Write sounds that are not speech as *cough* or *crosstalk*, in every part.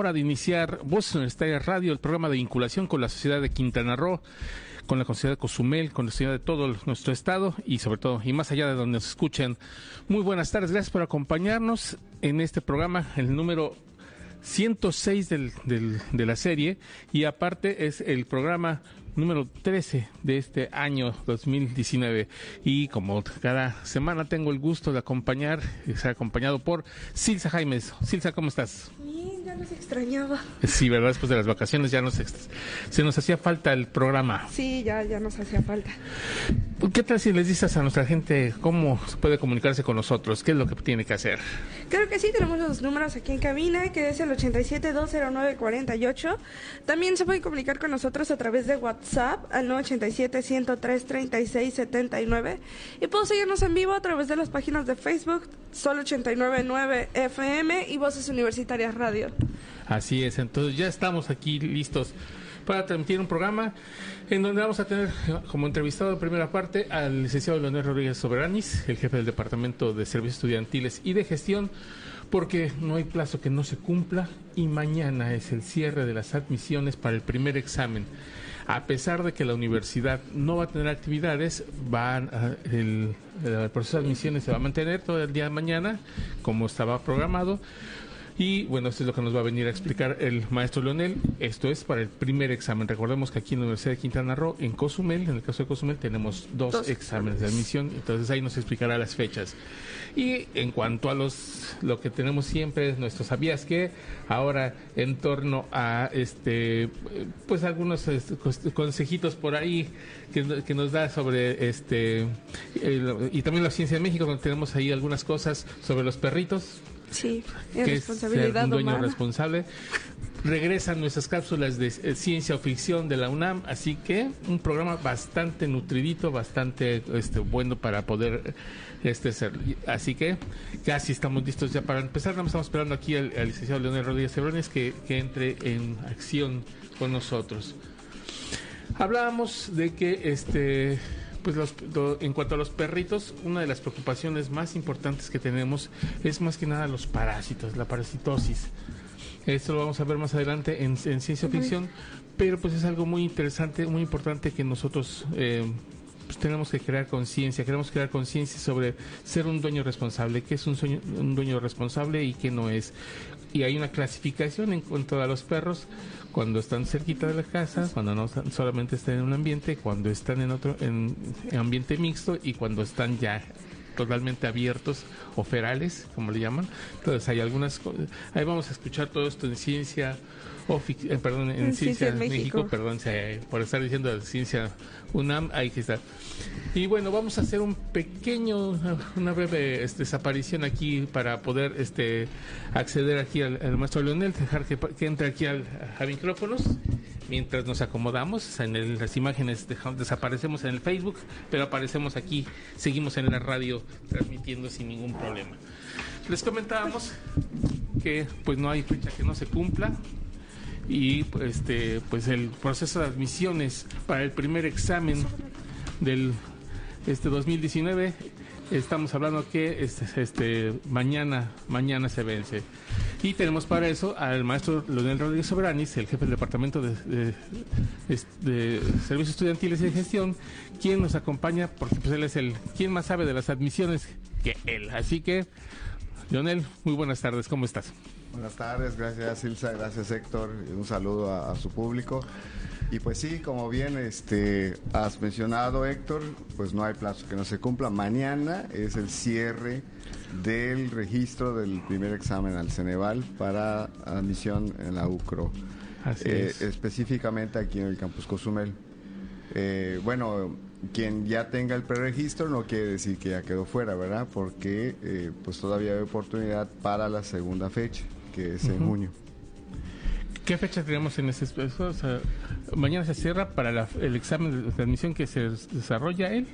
hora de iniciar Voces Universitarias Radio, el programa de vinculación con la sociedad de Quintana Roo, con la sociedad de Cozumel, con la sociedad de todo nuestro estado y sobre todo, y más allá de donde nos escuchen. Muy buenas tardes, gracias por acompañarnos en este programa, el número 106 del, del, de la serie y aparte es el programa número 13 de este año 2019. Y como cada semana tengo el gusto de acompañar, ser acompañado por Silsa Jaimes. Silsa, ¿cómo estás? Bien, ya nos extrañaba. Sí, ¿verdad? Después de las vacaciones ya nos se nos hacía falta el programa. Sí, ya, ya nos hacía falta. ¿Qué tal si les dices a nuestra gente cómo se puede comunicarse con nosotros? ¿Qué es lo que tiene que hacer? Creo que sí, tenemos los números aquí en cabina, que es el 87-209-48. También se puede comunicar con nosotros a través de WhatsApp al 987-103-3679. Y puedo seguirnos en vivo a través de las páginas de Facebook, Sol 899 FM y Voces Universitarias Radio. Así es, entonces ya estamos aquí listos para transmitir un programa en donde vamos a tener como entrevistado en primera parte al licenciado Leonel Rodríguez Soberanis, el jefe del Departamento de Servicios Estudiantiles y de Gestión, porque no hay plazo que no se cumpla y mañana es el cierre de las admisiones para el primer examen. A pesar de que la universidad no va a tener actividades, van el proceso de admisiones se va a mantener todo el día de mañana, como estaba programado y bueno, esto es lo que nos va a venir a explicar el maestro Leonel. Esto es para el primer examen. Recordemos que aquí en la Universidad de Quintana Roo, en Cozumel, en el caso de Cozumel, tenemos dos, exámenes de admisión. Entonces ahí nos explicará las fechas. Y en cuanto a los lo que tenemos siempre, nuestros sabías que ahora en torno a este pues algunos este, consejitos por ahí que, nos da sobre este y también la ciencia de México donde tenemos ahí algunas cosas sobre los perritos Sí, es responsabilidad un dueño responsable. Regresan nuestras cápsulas de eh, ciencia o ficción de la UNAM, así que un programa bastante nutridito, bastante este, bueno para poder este ser. Así que casi estamos listos ya para empezar. estamos esperando aquí al, licenciado Leonel Rodríguez Cebrones que, que entre en acción con nosotros. Hablábamos de que este pues los, en cuanto a los perritos, una de las preocupaciones más importantes que tenemos es más que nada los parásitos, la parasitosis. Esto lo vamos a ver más adelante en, ciencia ficción, pero pues es algo muy interesante, muy importante que nosotros eh, pues tenemos que crear conciencia, queremos crear conciencia sobre ser un dueño responsable, qué es un, un dueño responsable y qué no es. Y hay una clasificación en cuanto a los perros cuando están cerquita de la casa, cuando no solamente están en un ambiente, cuando están en otro en, ambiente mixto y cuando están ya totalmente abiertos o ferales, como le llaman. Entonces hay algunas ahí vamos a escuchar todo esto en ciencia o eh, perdón, en, ciencia, México. perdón, por estar diciendo ciencia UNAM, ahí que está. Y bueno, vamos a hacer un pequeño, una breve este, desaparición aquí para poder este acceder aquí al, maestro Leonel, dejar que, entre aquí al, a micrófonos mientras nos acomodamos. En las imágenes desaparecemos en el Facebook, pero aparecemos aquí, seguimos en la radio transmitiendo sin ningún problema. Les comentábamos que pues no hay fecha que no se cumpla y este pues el proceso de admisiones para el primer examen del este 2019 estamos hablando que este, este mañana mañana se vence. Y tenemos para eso al maestro Leonel Rodríguez Soberanis el jefe del departamento de, de, servicios estudiantiles y de gestión quien nos acompaña porque pues él es el quien más sabe de las admisiones que él. Así que Leonel muy buenas tardes cómo estás buenas tardes gracias Silsa gracias Héctor un saludo a su público y pues sí, como bien este, has mencionado, Héctor, pues no hay plazo que no se cumpla. Mañana es el cierre del registro del primer examen al Ceneval para admisión en la UCRO. Así eh, Específicamente aquí en el campus Cozumel. Eh, bueno, quien ya tenga el preregistro no quiere decir que ya quedó fuera, ¿verdad? Porque eh, pues todavía hay oportunidad para la segunda fecha, que es en junio. ¿Qué fecha tenemos en ese o mañana se cierra para el examen de admisión que se desarrolla él.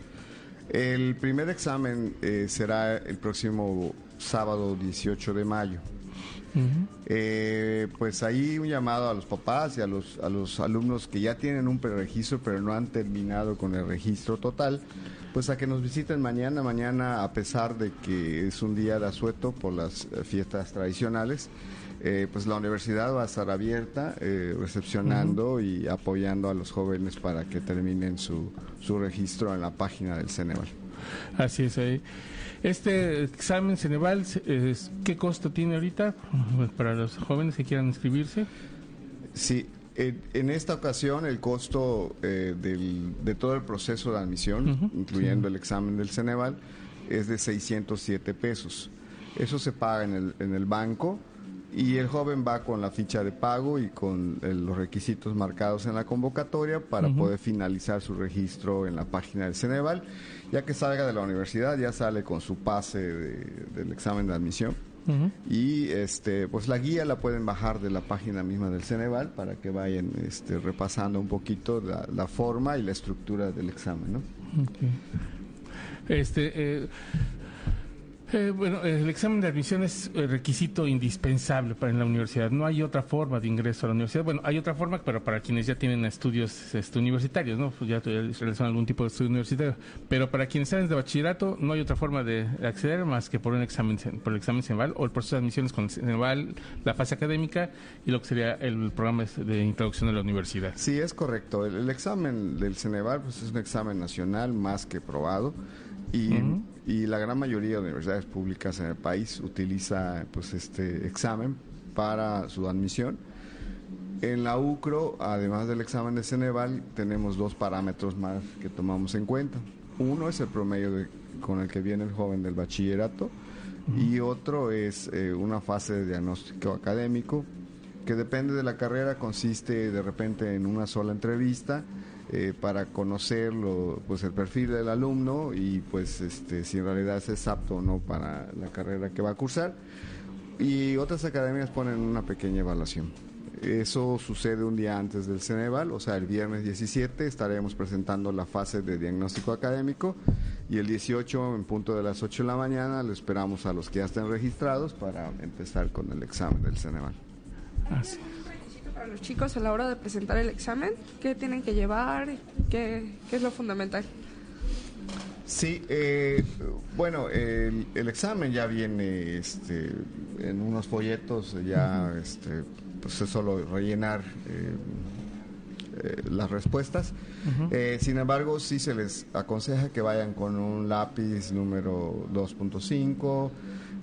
El primer examen eh, será el próximo sábado 18 de mayo. Eh, pues ahí un llamado a los papás y a los, a los alumnos que ya tienen un preregistro pero no han terminado con el registro total, pues a que nos visiten mañana, mañana a pesar de que es un día de asueto por las fiestas tradicionales, eh, pues la universidad va a estar abierta, eh, recepcionando y apoyando a los jóvenes para que terminen su, su registro en la página del Ceneval. Así es. Eh. Este examen Ceneval, ¿qué costo tiene ahorita para los jóvenes que quieran inscribirse? Sí, en, esta ocasión el costo de todo el proceso de admisión, incluyendo el examen del Ceneval, es de 607 pesos. Eso se paga en el, en el banco y el joven va con la ficha de pago y con los requisitos marcados en la convocatoria para poder finalizar su registro en la página del Ceneval. Ya que salga de la universidad, ya sale con su pase del examen de admisión. Y este, pues la guía la pueden bajar de la página misma del Ceneval para que vayan este, repasando un poquito la, forma y la estructura del examen. ¿no? Este, eh, eh, bueno, el examen de admisión es el requisito indispensable para en la universidad. No hay otra forma de ingreso a la universidad. Bueno, hay otra forma, pero para quienes ya tienen estudios este, universitarios, ¿no? Pues ya realizan algún tipo de estudio universitario. Pero para quienes salen de bachillerato, no hay otra forma de acceder más que por un examen, por el examen CENVAL o el proceso de admisiones con CENVAL, la fase académica y lo que sería el programa de introducción a la universidad. Sí, es correcto. El, examen del CENEVAL pues, es un examen nacional más que probado y, la gran mayoría de universidades públicas en el país utiliza pues este examen para su admisión. En la UCRO, además del examen de Ceneval, tenemos dos parámetros más que tomamos en cuenta. Uno es el promedio con el que viene el joven del bachillerato y otro es eh, una fase de diagnóstico académico que depende de la carrera, consiste de repente en una sola entrevista eh, para conocer pues el perfil del alumno y pues este, si en realidad es apto o no para la carrera que va a cursar. Y otras academias ponen una pequeña evaluación. Eso sucede un día antes del Ceneval, o sea, el viernes 17 estaremos presentando la fase de diagnóstico académico y el 18 en punto de las 8 de la mañana lo esperamos a los que ya estén registrados para empezar con el examen del Ceneval. Así los chicos a la hora de presentar el examen? ¿Qué tienen que llevar? ¿Qué, es lo fundamental? Sí, eh, bueno, el, examen ya viene este, en unos folletos, ya este, pues es solo rellenar eh, eh, las respuestas. sin embargo, sí se les aconseja que vayan con un lápiz número 2.5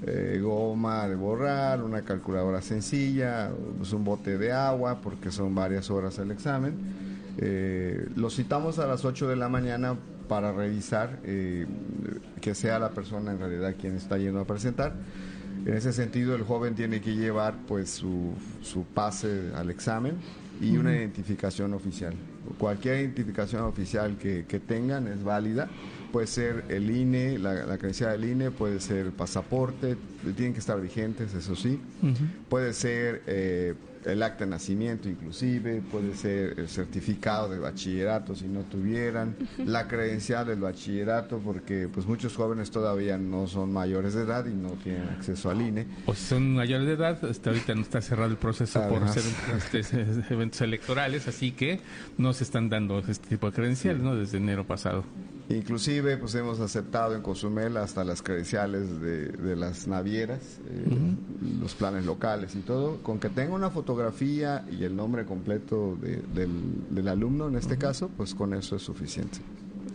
eh, goma de borrar, una calculadora sencilla, pues un bote de agua, porque son varias horas el examen. Eh, lo citamos a las 8 de la mañana para revisar eh, que sea la persona en realidad quien está yendo a presentar. En ese sentido, el joven tiene que llevar pues su, su pase al examen y una identificación oficial. Cualquier identificación oficial que, que tengan es válida puede ser el INE, la, la credencial del INE, puede ser el pasaporte, tienen que estar vigentes, eso sí. Puede ser eh, el acta de nacimiento inclusive, puede ser el certificado de bachillerato si no tuvieran, la credencial del bachillerato, porque pues muchos jóvenes todavía no son mayores de edad y no tienen acceso al INE. O si son mayores de edad, hasta ahorita no está cerrado el proceso por ser este, *laughs* eventos electorales, así que no se están dando este tipo de credenciales, ¿no? Desde enero pasado. Inclusive, pues hemos aceptado en Cozumel hasta las credenciales de, las navieras, eh, los planes locales y todo, con que tenga una fotografía y el nombre completo del, alumno, en este caso, pues con eso es suficiente.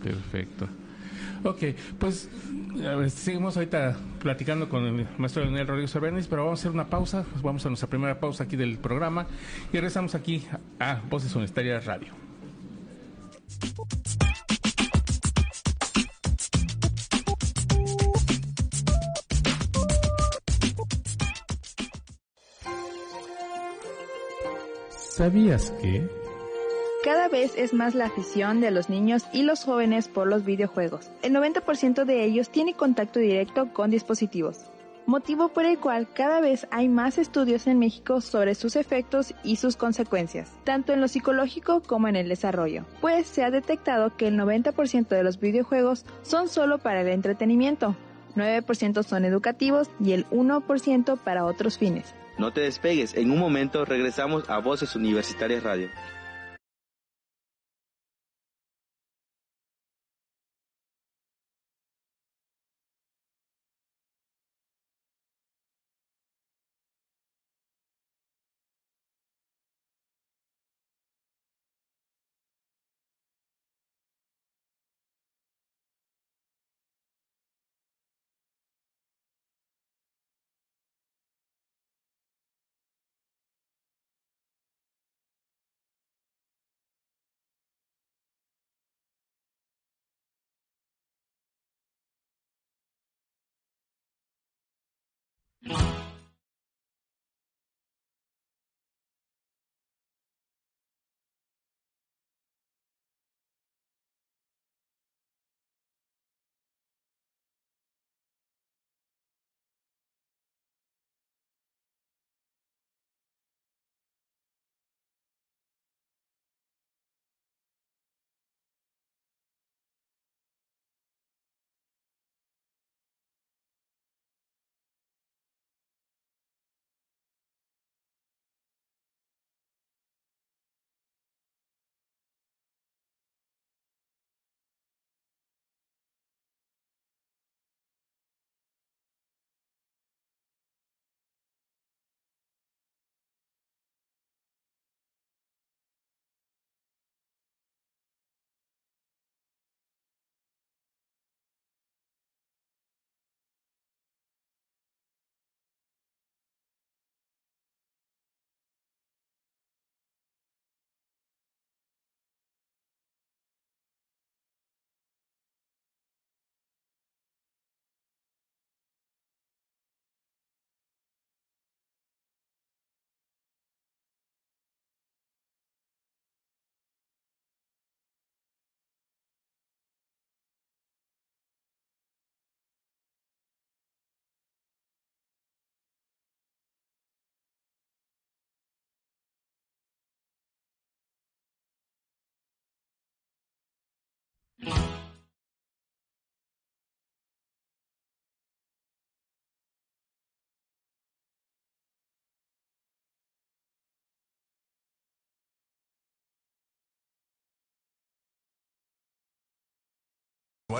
Perfecto. Ok, pues seguimos ahorita platicando con el maestro Leonel Rodríguez Cervenis, pero vamos a hacer una pausa, pues vamos a nuestra primera pausa aquí del programa y regresamos aquí a Voces Universitarias Radio. ¿Sabías que? Cada vez es más la afición de los niños y los jóvenes por los videojuegos. El 90% de ellos tiene contacto directo con dispositivos, motivo por el cual cada vez hay más estudios en México sobre sus efectos y sus consecuencias, tanto en lo psicológico como en el desarrollo, pues se ha detectado que el 90% de los videojuegos son solo para el entretenimiento, 9% son educativos y el 1% para otros fines. No te despegues, en un momento regresamos a Voces Universitarias Radio.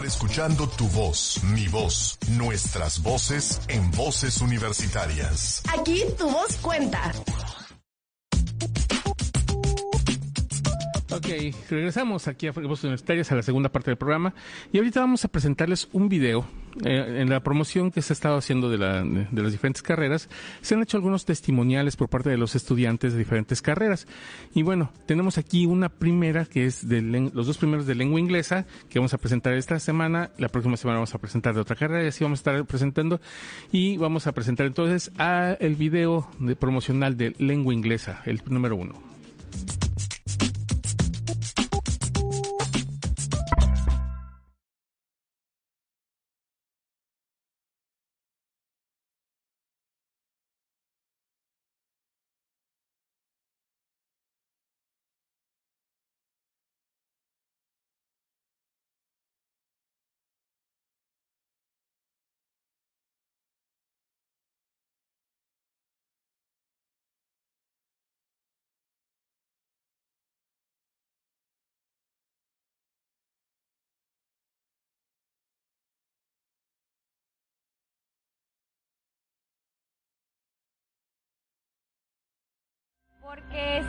Escuchando tu voz, mi voz, nuestras voces en voces universitarias. Aquí tu voz cuenta. Regresamos aquí a Voces Universitarias a la segunda parte del programa y ahorita vamos a presentarles un video. Eh, en la promoción que se ha estado haciendo de, de, las diferentes carreras, se han hecho algunos testimoniales por parte de los estudiantes de diferentes carreras. Y bueno, tenemos aquí una primera que es de los dos primeros de lengua inglesa que vamos a presentar esta semana. La próxima semana vamos a presentar de otra carrera y así vamos a estar presentando. Y vamos a presentar entonces a el video de promocional de lengua inglesa, el número uno.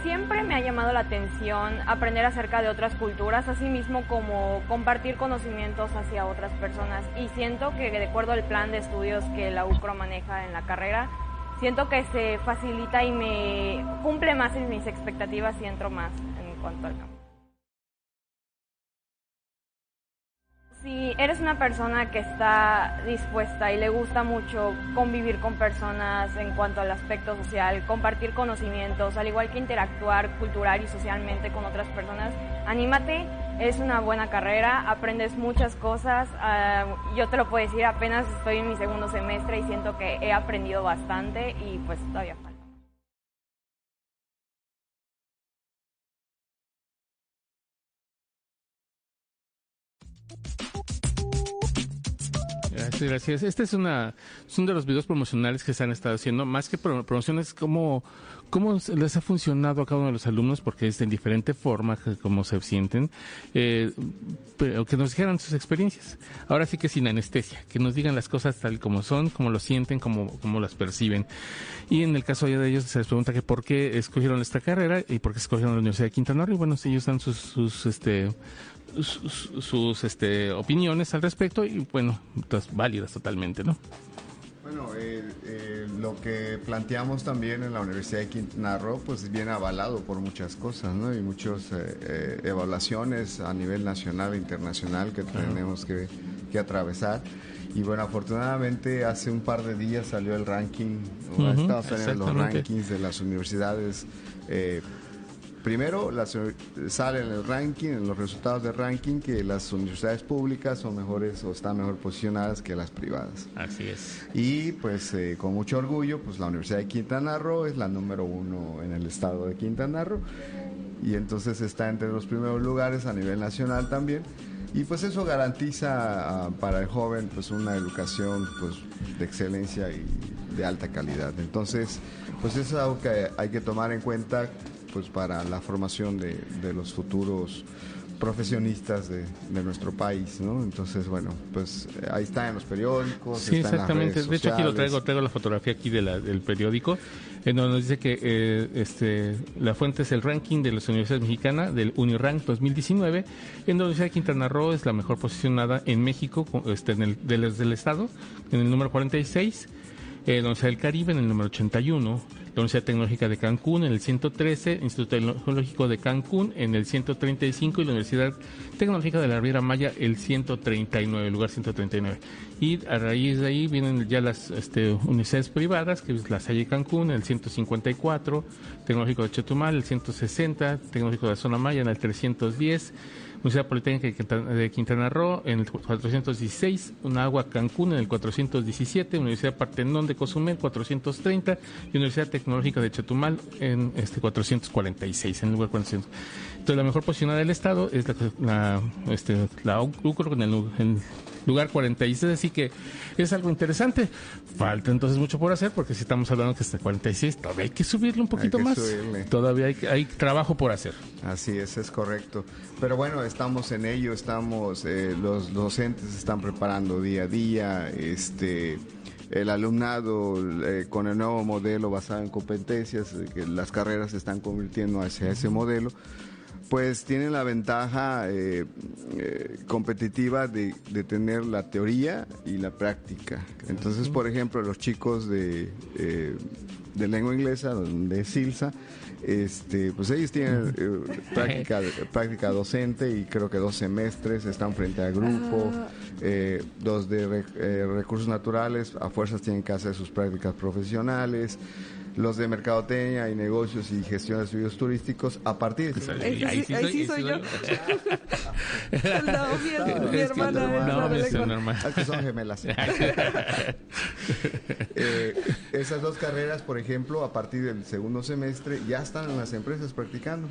Siempre me ha llamado la atención aprender acerca de otras culturas, así mismo como compartir conocimientos hacia otras personas. Y siento que de acuerdo al plan de estudios que la UCRO maneja en la carrera, siento que se facilita y me cumple más en mis expectativas y entro más en cuanto al campo. Si eres una persona que está dispuesta y le gusta mucho convivir con personas en cuanto al aspecto social, compartir conocimientos, al igual que interactuar cultural y socialmente con otras personas, anímate, es una buena carrera, aprendes muchas cosas. Ah, yo te lo puedo decir, apenas estoy en mi segundo semestre y siento que he aprendido bastante y pues todavía falta. Gracias. Este es, una, uno de los videos promocionales que se han estado haciendo. Más que promociones, ¿cómo, ¿cómo les ha funcionado a cada uno de los alumnos? Porque es en diferente forma cómo se sienten. Eh, pero que nos dijeran sus experiencias. Ahora sí que sin anestesia, que nos digan las cosas tal como son, cómo lo sienten, cómo, cómo las perciben. Y en el caso de ellos se les pregunta que por qué escogieron esta carrera y por qué escogieron la Universidad de Quintana Roo. Y bueno, ellos dan sus, sus este, sus, este, opiniones al respecto y bueno, pues, válidas totalmente, ¿no? Bueno, eh, lo que planteamos también en la Universidad de Quintana Roo, pues viene avalado por muchas cosas, ¿no? Y muchas eh, eh, evaluaciones a nivel nacional e internacional que tenemos que, que, atravesar. Y bueno, afortunadamente hace un par de días salió el ranking, estamos saliendo los rankings de las universidades primero las, sale en el ranking, en los resultados del ranking, que las universidades públicas son mejores o están mejor posicionadas que las privadas. Así es. Y pues eh, con mucho orgullo, pues la Universidad de Quintana Roo es la número uno en el estado de Quintana Roo y entonces está entre los primeros lugares a nivel nacional también. Y pues eso garantiza ah, para el joven pues una educación pues de excelencia y de alta calidad. Entonces, pues eso es algo que hay que tomar en cuenta pues para la formación de, de los futuros profesionistas de, de, nuestro país, ¿no? Entonces, bueno, pues eh, ahí está en los periódicos. Sí, exactamente. de hecho, aquí lo traigo, traigo la fotografía aquí de la, del periódico, en donde nos dice que eh, este, la fuente es el ranking de las universidades mexicanas del Unirank 2019, en donde Universidad de Quintana Roo es la mejor posicionada en México, este, en el, del, del Estado, en el número 46, eh, la Universidad del Caribe en el número 81, la Universidad Tecnológica de Cancún en el 113, Instituto Tecnológico de Cancún en el 135 y la Universidad Tecnológica de la Riviera Maya el 139, el lugar 139. Y a raíz de ahí vienen ya las este, universidades privadas, que es la Salle Cancún en el 154, Tecnológico de Chetumal el 160, Tecnológico de la Zona Maya en el 310, Universidad Politécnica de Quintana Roo en el 416, Unagua Cancún en el 417, Universidad Partenón de Cozumel 430 y Universidad Tecnológica de Chetumal en este 446, en el lugar 400. Entonces la mejor posicionada del estado es la, la, este, la UCRO en el, lugar 46, así que es algo interesante. Falta entonces mucho por hacer porque si estamos hablando que hasta 46, todavía hay que subirle un poquito más. Todavía hay, hay, trabajo por hacer. Así es, es correcto. Pero bueno, estamos en ello, estamos, eh, los docentes se están preparando día a día, este el alumnado eh, con el nuevo modelo basado en competencias, eh, que las carreras se están convirtiendo hacia ese modelo, pues tienen la ventaja eh, eh, competitiva de, tener la teoría y la práctica. Entonces, por ejemplo, los chicos de, eh, de lengua inglesa, de SILSA, este, pues ellos tienen *laughs* práctica, práctica docente y creo que dos semestres, están frente al grupo, ah. los de recursos naturales a fuerzas tienen que hacer sus prácticas profesionales los de mercadotecnia y negocios y gestión de estudios turísticos a partir de... Ahí, ahí, sí, ahí sí soy yo. no, mi, mi hermana no, mi Es que son gemelas. *laughs* eh, esas dos carreras, por ejemplo, a partir del segundo semestre ya están en las empresas practicando.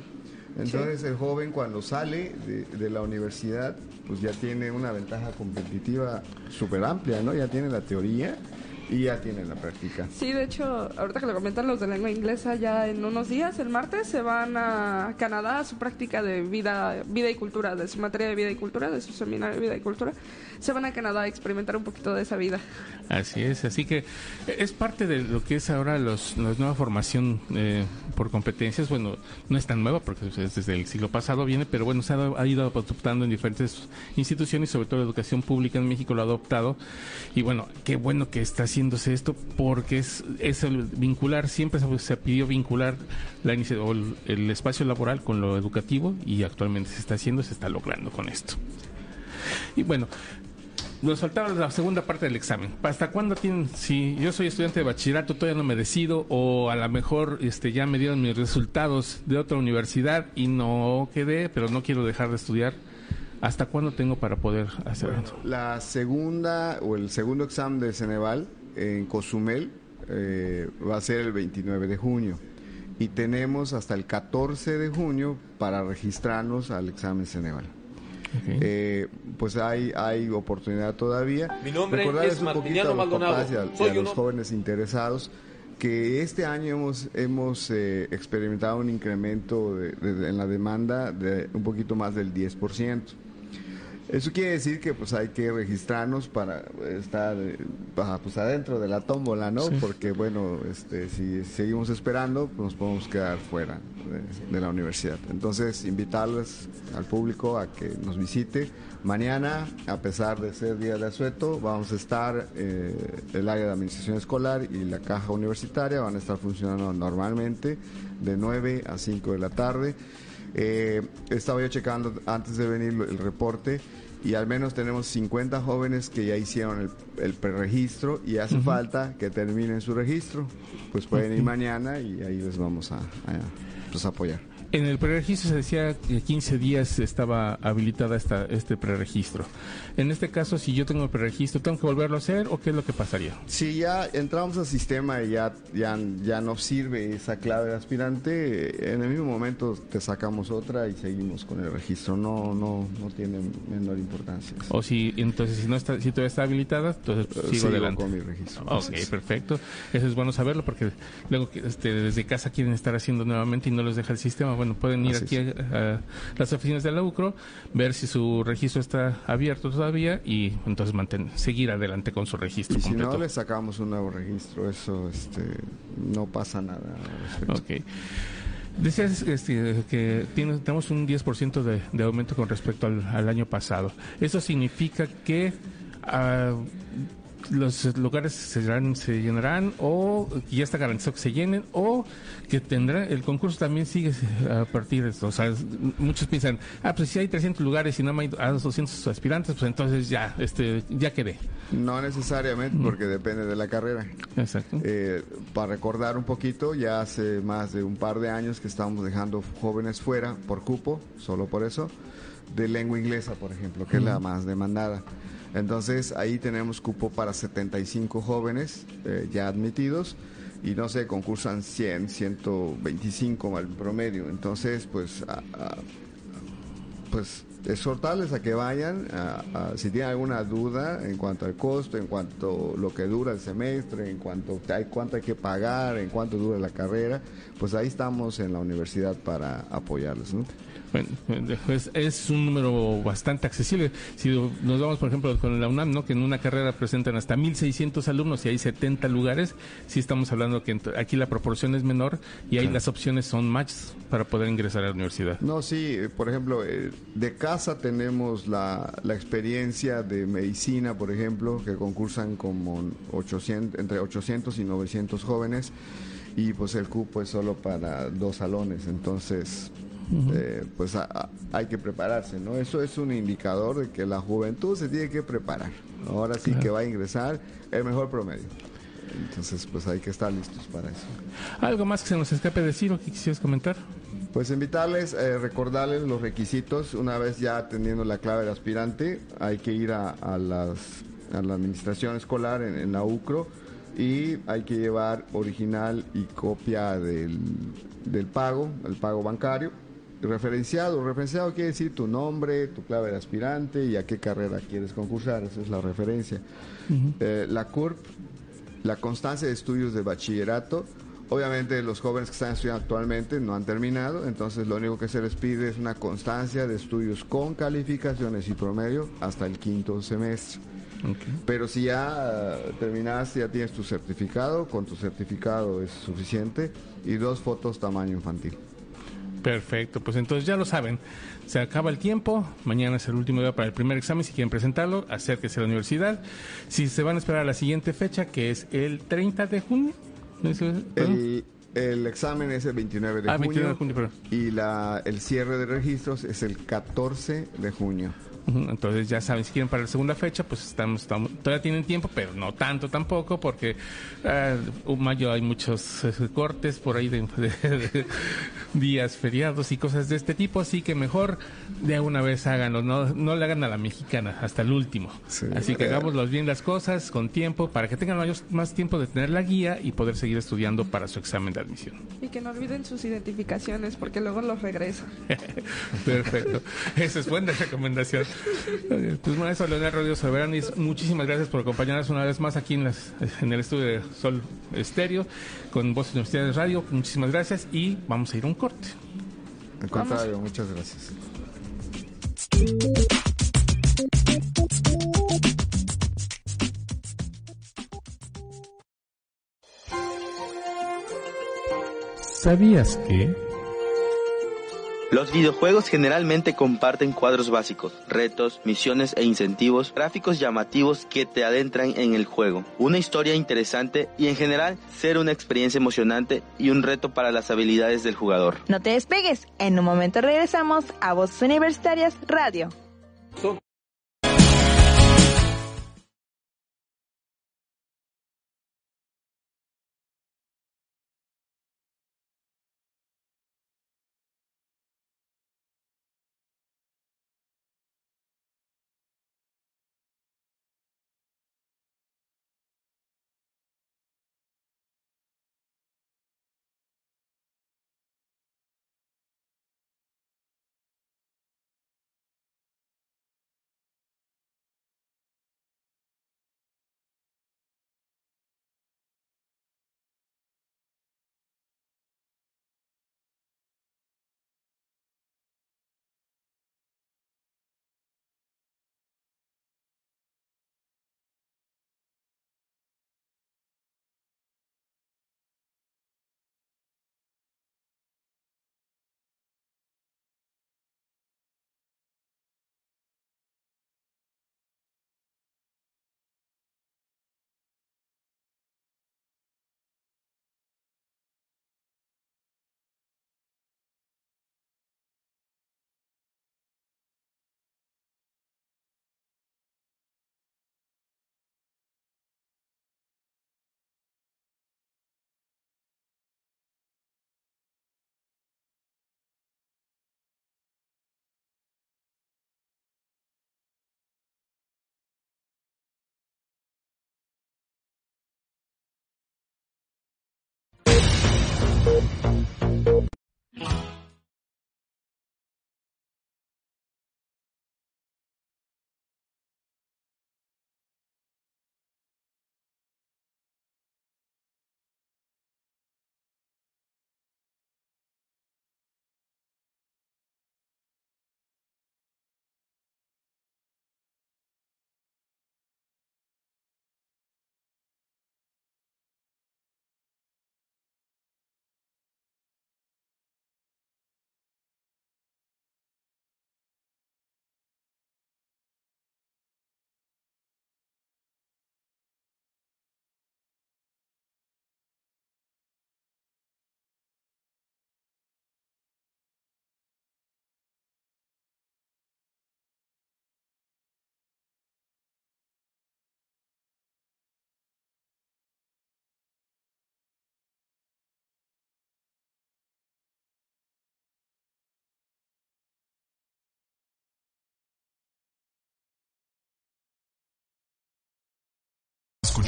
Entonces el joven cuando sale de, de, la universidad, pues ya tiene una ventaja competitiva súper amplia, ¿no? Ya tiene la teoría y ya tienen la práctica. Sí, de hecho, ahorita que lo comentan los de lengua inglesa, ya en unos días, el martes, se van a Canadá a su práctica de vida, vida y cultura, de su materia de vida y cultura, de su seminario de vida y cultura. Se van a Canadá a experimentar un poquito de esa vida. Así es, así que es parte de lo que es ahora los, la nueva formación eh, por competencias. Bueno, no es tan nueva porque desde el siglo pasado viene, pero bueno, se ha, ha ido adoptando en diferentes instituciones, sobre todo la educación pública en México lo ha adoptado. Y bueno, qué bueno que está haciendo esto porque es, es el vincular, siempre se, pidió vincular la el, el espacio laboral con lo educativo y actualmente se está haciendo, se está logrando con esto. Y bueno, nos faltaba la segunda parte del examen. ¿Hasta cuándo tienen? Si yo soy estudiante de bachillerato, todavía no me decido, o a lo mejor este, ya me dieron mis resultados de otra universidad y no quedé, pero no quiero dejar de estudiar. ¿Hasta cuándo tengo para poder hacer La segunda o el segundo examen de Ceneval en Cozumel eh, va a ser el 29 de junio y tenemos hasta el 14 de junio para registrarnos al examen Ceneval. Eh, pues hay hay oportunidad todavía. Mi nombre es Martiniano Maldonado. Y a, los jóvenes interesados que este año hemos hemos eh, experimentado un incremento en la demanda de un poquito más del 10%. Eso quiere decir que pues hay que registrarnos para estar eh, pues adentro de la tómbola, ¿no? Porque bueno, este, si seguimos esperando, pues nos podemos quedar fuera de, la universidad. Entonces, invitarles al público a que nos visite. Mañana, a pesar de ser día de asueto, vamos a estar eh, el área de administración escolar y la caja universitaria van a estar funcionando normalmente de 9 a 5 de la tarde. Eh, estaba yo checando antes de venir el reporte y al menos tenemos 50 jóvenes que ya hicieron el, preregistro y hace falta que terminen su registro. Pues pueden ir mañana y ahí les vamos a, a pues, apoyar. En el preregistro se decía que 15 días estaba habilitada esta, este preregistro. En este caso, si yo tengo el preregistro, ¿tengo que volverlo a hacer o qué es lo que pasaría? Si ya entramos al sistema y ya, ya, ya no sirve esa clave de aspirante, en el mismo momento te sacamos otra y seguimos con el registro. No, no, no tiene menor importancia. O si, entonces, si no está, si todavía está habilitada, entonces sigo, adelante. con mi registro. Ok, perfecto. Eso es bueno saberlo porque luego este, desde casa quieren estar haciendo nuevamente y no les deja el sistema bueno, pueden ir aquí a, las oficinas de la UCRO, ver si su registro está abierto todavía y entonces mantener, seguir adelante con su registro y completo. Si no, le sacamos un nuevo registro, eso este, no pasa nada. Ok. Decías este, que tenemos un 10% de, de aumento con respecto al, año pasado. Eso significa que uh, los lugares se, se llenarán o ya está garantizado que se llenen o que tendrá el concurso también sigue a partir de esto. O sea, muchos piensan, ah, pues si hay 300 lugares y no hay 200 aspirantes, pues entonces ya, este, ya quedé. No necesariamente, porque depende de la carrera. Exacto. Eh, para recordar un poquito, ya hace más de un par de años que estamos dejando jóvenes fuera por cupo, solo por eso de lengua inglesa, por ejemplo, que es la más demandada. Entonces ahí tenemos cupo para 75 jóvenes eh, ya admitidos y no sé, concursan 100, 125 al promedio. Entonces, pues, pues exhortarles a que vayan, si tienen alguna duda en cuanto al costo, en cuanto lo que dura el semestre, en cuanto hay cuánto hay que pagar, en cuánto dura la carrera, pues ahí estamos en la universidad para apoyarles. ¿no? Bueno, pues es un número bastante accesible. Si nos vamos, por ejemplo, con la UNAM, ¿no? que en una carrera presentan hasta 1.600 alumnos y hay 70 lugares, sí estamos hablando que aquí la proporción es menor y ahí las opciones son más para poder ingresar a la universidad. No, sí, por ejemplo, eh, de casa tenemos la, la experiencia de medicina, por ejemplo, que concursan como 800, entre 800 y 900 jóvenes y pues el cupo es solo para dos salones, entonces eh, pues hay que prepararse, ¿no? Eso es un indicador de que la juventud se tiene que preparar. Ahora sí que va a ingresar el mejor promedio. Entonces, pues hay que estar listos para eso. ¿Algo más que se nos escape decir o que quisieras comentar? Pues invitarles, eh, recordarles los requisitos. Una vez ya teniendo la clave de aspirante, hay que ir a, las, a la administración escolar en, en la UCRO y hay que llevar original y copia del, del pago, el pago bancario referenciado. Referenciado quiere decir tu nombre, tu clave de aspirante y a qué carrera quieres concursar. Esa es la referencia. Eh, la CURP, la constancia de estudios de bachillerato. Obviamente los jóvenes que están estudiando actualmente no han terminado, entonces lo único que se les pide es una constancia de estudios con calificaciones y promedio hasta el quinto semestre. Pero si ya terminaste, ya tienes tu certificado, con tu certificado es suficiente y dos fotos tamaño infantil. Perfecto, pues entonces ya lo saben. Se acaba el tiempo, mañana es el último día para el primer examen, si quieren presentarlo, acérquese a la universidad. Si se van a esperar a la siguiente fecha, que es el 30 de junio. El, examen es el 29 de ah, junio, 29 de junio y la, el cierre de registros es el 14 de junio. Entonces ya saben, si quieren para la segunda fecha, pues estamos, todavía tienen tiempo, pero no tanto tampoco, porque uh, mayo hay muchos eh, cortes por ahí de, días feriados y cosas de este tipo, así que mejor de una vez háganlo, no, no le hagan a la mexicana hasta el último. Así que hagámoslo bien las cosas con tiempo para que tengan más tiempo de tener la guía y poder seguir estudiando para su examen de admisión. Y que no olviden sus identificaciones porque luego los regresan. *laughs* Perfecto. Esa es buena recomendación. Pues maestro Leonel Rodríguez Soberanis, muchísimas gracias por acompañarnos una vez más aquí en, las, en el estudio de Sol Estéreo con Voces Universidades Radio. Muchísimas gracias y vamos a ir a un corte. Al contrario, muchas gracias. ¿Sabías que... Los videojuegos generalmente comparten cuadros básicos, retos, misiones e incentivos, gráficos llamativos que te adentran en el juego, una historia interesante y en general ser una experiencia emocionante y un reto para las habilidades del jugador. No te despegues, en un momento regresamos a Voces Universitarias Radio.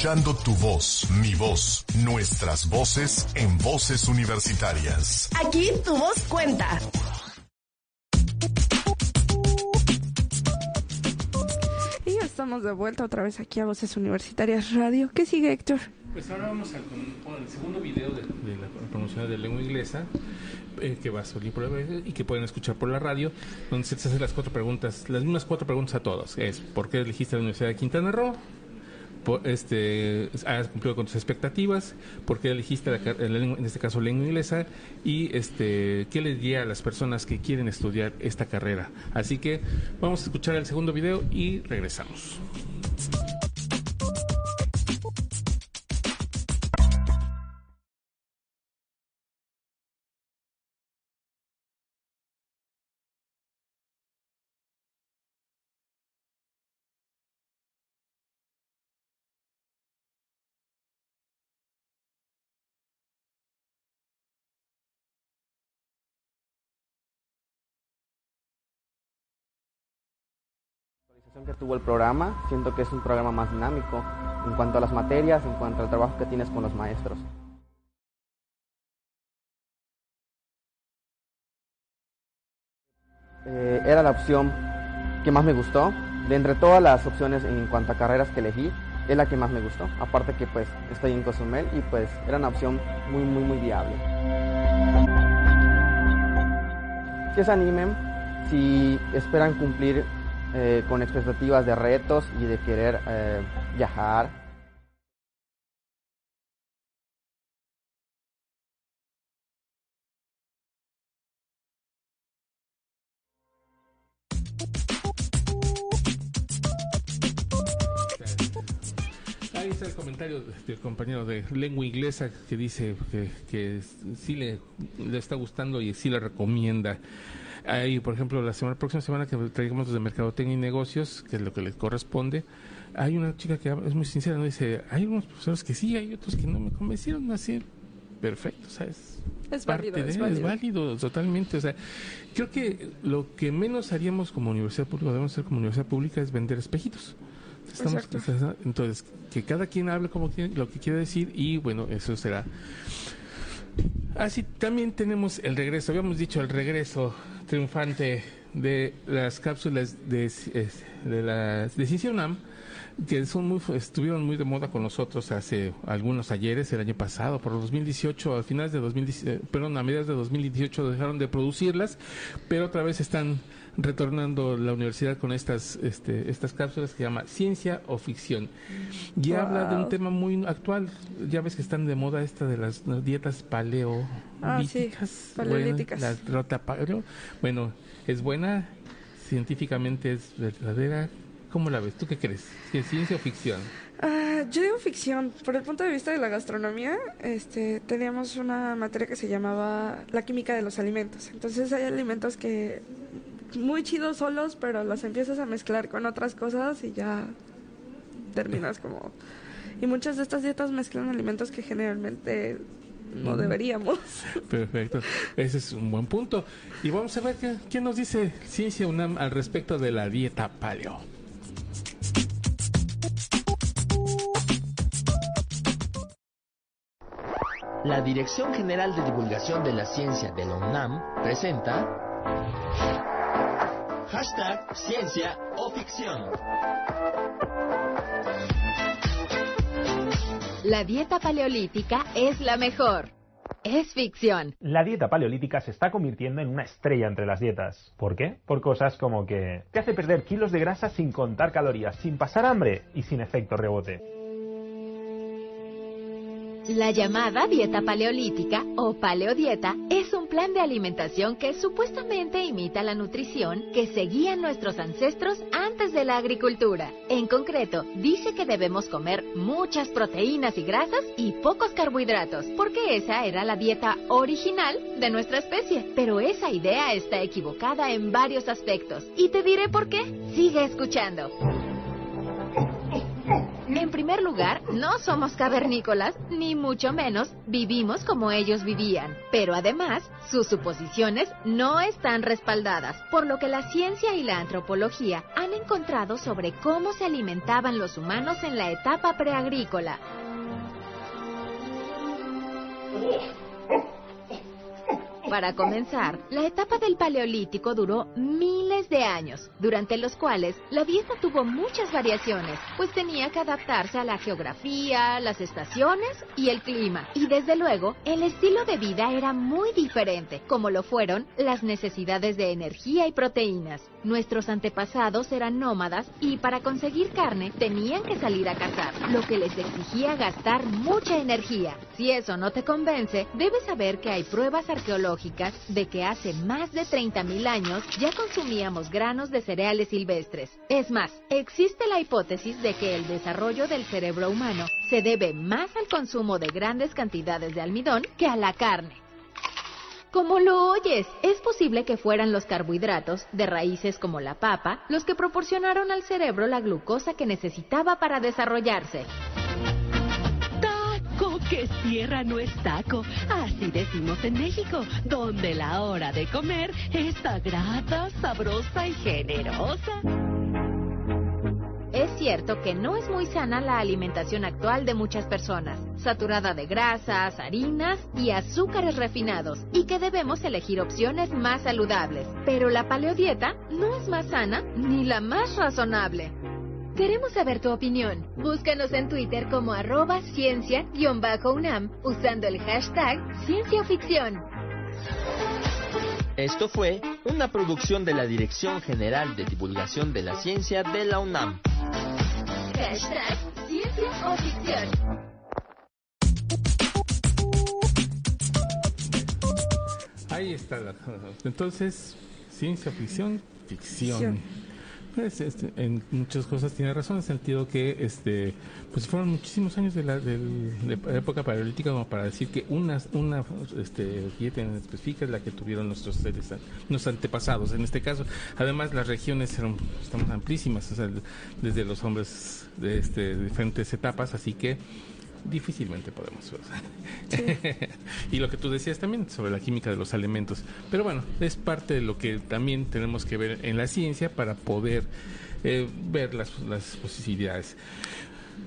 Escuchando tu voz, mi voz, nuestras voces en voces universitarias. Aquí tu voz cuenta. Y ya estamos de vuelta otra vez aquí a Voces Universitarias Radio. ¿Qué sigue, Héctor? Pues ahora vamos al el segundo video de, la promoción de lengua inglesa eh, que va a salir por y que pueden escuchar por la radio, donde se hacen las cuatro preguntas, las mismas cuatro preguntas a todos. Es ¿por qué elegiste la Universidad de Quintana Roo? Este, has cumplido con tus expectativas, por qué elegiste la, en este caso lengua inglesa y este, qué les diría a las personas que quieren estudiar esta carrera. Así que vamos a escuchar el segundo video y regresamos. Que tuvo el programa, siento que es un programa más dinámico en cuanto a las materias, en cuanto al trabajo que tienes con los maestros. Eh, era la opción que más me gustó. De entre todas las opciones en cuanto a carreras que elegí, es la que más me gustó. Aparte que pues estoy en Cozumel y pues era una opción muy, muy, muy viable. Que se animen si esperan cumplir eh, con expectativas de retos y de querer eh, viajar. Ahí está el comentario del compañero de lengua inglesa que dice que, sí le está gustando y sí le recomienda. Ahí, por ejemplo, la semana próxima semana que traigamos de Mercadotecnia y Negocios, que es lo que les corresponde, hay una chica que es muy sincera, ¿no? Dice, hay unos profesores que sí, hay otros que no me convencieron, así, perfecto, ¿sabes? Es válido, es, válido. totalmente. O sea, creo que lo que menos haríamos como universidad pública, debemos hacer como universidad pública, es vender espejitos. Estamos, entonces, que cada quien hable como lo que quiere decir y bueno, eso será. Así también tenemos el regreso, habíamos dicho el regreso triunfante de las cápsulas de, de la de Ciencia UNAM, que son muy, estuvieron muy de moda con nosotros hace algunos ayeres, el año pasado, por 2018, a finales de 2018, eh, perdón, a mediados de 2018 dejaron de producirlas, pero otra vez están retornando la universidad con estas este, estas cápsulas que se llama ciencia o ficción y habla de un tema muy actual ya ves que están de moda esta de las dietas paleo ah, sí. paleolíticas la rota paleo bueno es buena científicamente es verdadera ¿Cómo la ves? ¿Tú qué crees? ¿Es ciencia o ficción? Uh, yo digo ficción. Por el punto de vista de la gastronomía, este, teníamos una materia que se llamaba la química de los alimentos. Entonces hay alimentos que muy chidos solos, pero los empiezas a mezclar con otras cosas y ya terminas como... Y muchas de estas dietas mezclan alimentos que generalmente no deberíamos. *laughs* Perfecto, ese es un buen punto. Y vamos a ver qué, qué nos dice Ciencia UNAM al respecto de la dieta paleo. La Dirección General de Divulgación de la Ciencia de la UNAM presenta Hashtag Ciencia o Ficción. La dieta paleolítica es la mejor. Es ficción. La dieta paleolítica se está convirtiendo en una estrella entre las dietas. ¿Por qué? Por cosas como que te hace perder kilos de grasa sin contar calorías, sin pasar hambre y sin efecto rebote. La llamada dieta paleolítica o paleodieta es plan de alimentación que supuestamente imita la nutrición que seguían nuestros ancestros antes de la agricultura. En concreto, dice que debemos comer muchas proteínas y grasas y pocos carbohidratos, porque esa era la dieta original de nuestra especie. Pero esa idea está equivocada en varios aspectos y te diré por qué. Sigue escuchando. En primer lugar, no somos cavernícolas, ni mucho menos vivimos como ellos vivían. Pero además, sus suposiciones no están respaldadas, por lo que la ciencia y la antropología han encontrado sobre cómo se alimentaban los humanos en la etapa preagrícola. Para comenzar, la etapa del Paleolítico duró miles de años, durante los cuales la dieta tuvo muchas variaciones, pues tenía que adaptarse a la geografía, las estaciones y el clima. Y desde luego, el estilo de vida era muy diferente, como lo fueron las necesidades de energía y proteínas. Nuestros antepasados eran nómadas y para conseguir carne tenían que salir a cazar, lo que les exigía gastar mucha energía. Si eso no te convence, debes saber que hay pruebas arqueológicas de que hace más de 30.000 años ya consumíamos granos de cereales silvestres. Es más, existe la hipótesis de que el desarrollo del cerebro humano se debe más al consumo de grandes cantidades de almidón que a la carne. Como lo oyes, es posible que fueran los carbohidratos, de raíces como la papa, los que proporcionaron al cerebro la glucosa que necesitaba para desarrollarse que tierra no es taco. Así decimos en México, donde la hora de comer es sagrada, sabrosa y generosa. Es cierto que no es muy sana la alimentación actual de muchas personas, saturada de grasas, harinas y azúcares refinados, y que debemos elegir opciones más saludables. Pero la paleodieta no es más sana ni la más razonable. Queremos saber tu opinión. Búscanos en Twitter como arroba ciencia-unam usando el hashtag cienciaficción. Esto fue una producción de la Dirección General de Divulgación de la Ciencia de la UNAM. Hashtag ciencia o ficción. Ahí está. La, *laughs* entonces, ciencia ficción, ficción. Pues, este, en muchas cosas tiene razón, en el sentido que este, pues fueron muchísimos años de la, época paleolítica como para decir que una, una este, dieta en específica es la que tuvieron nuestros seres, nuestros antepasados. En este caso, además las regiones eran estamos amplísimas, desde los hombres de este, diferentes etapas, así que difícilmente podemos. *laughs* y lo que tú decías también sobre la química de los alimentos. Pero bueno, es parte de lo que también tenemos que ver en la ciencia para poder eh, ver las, las posibilidades.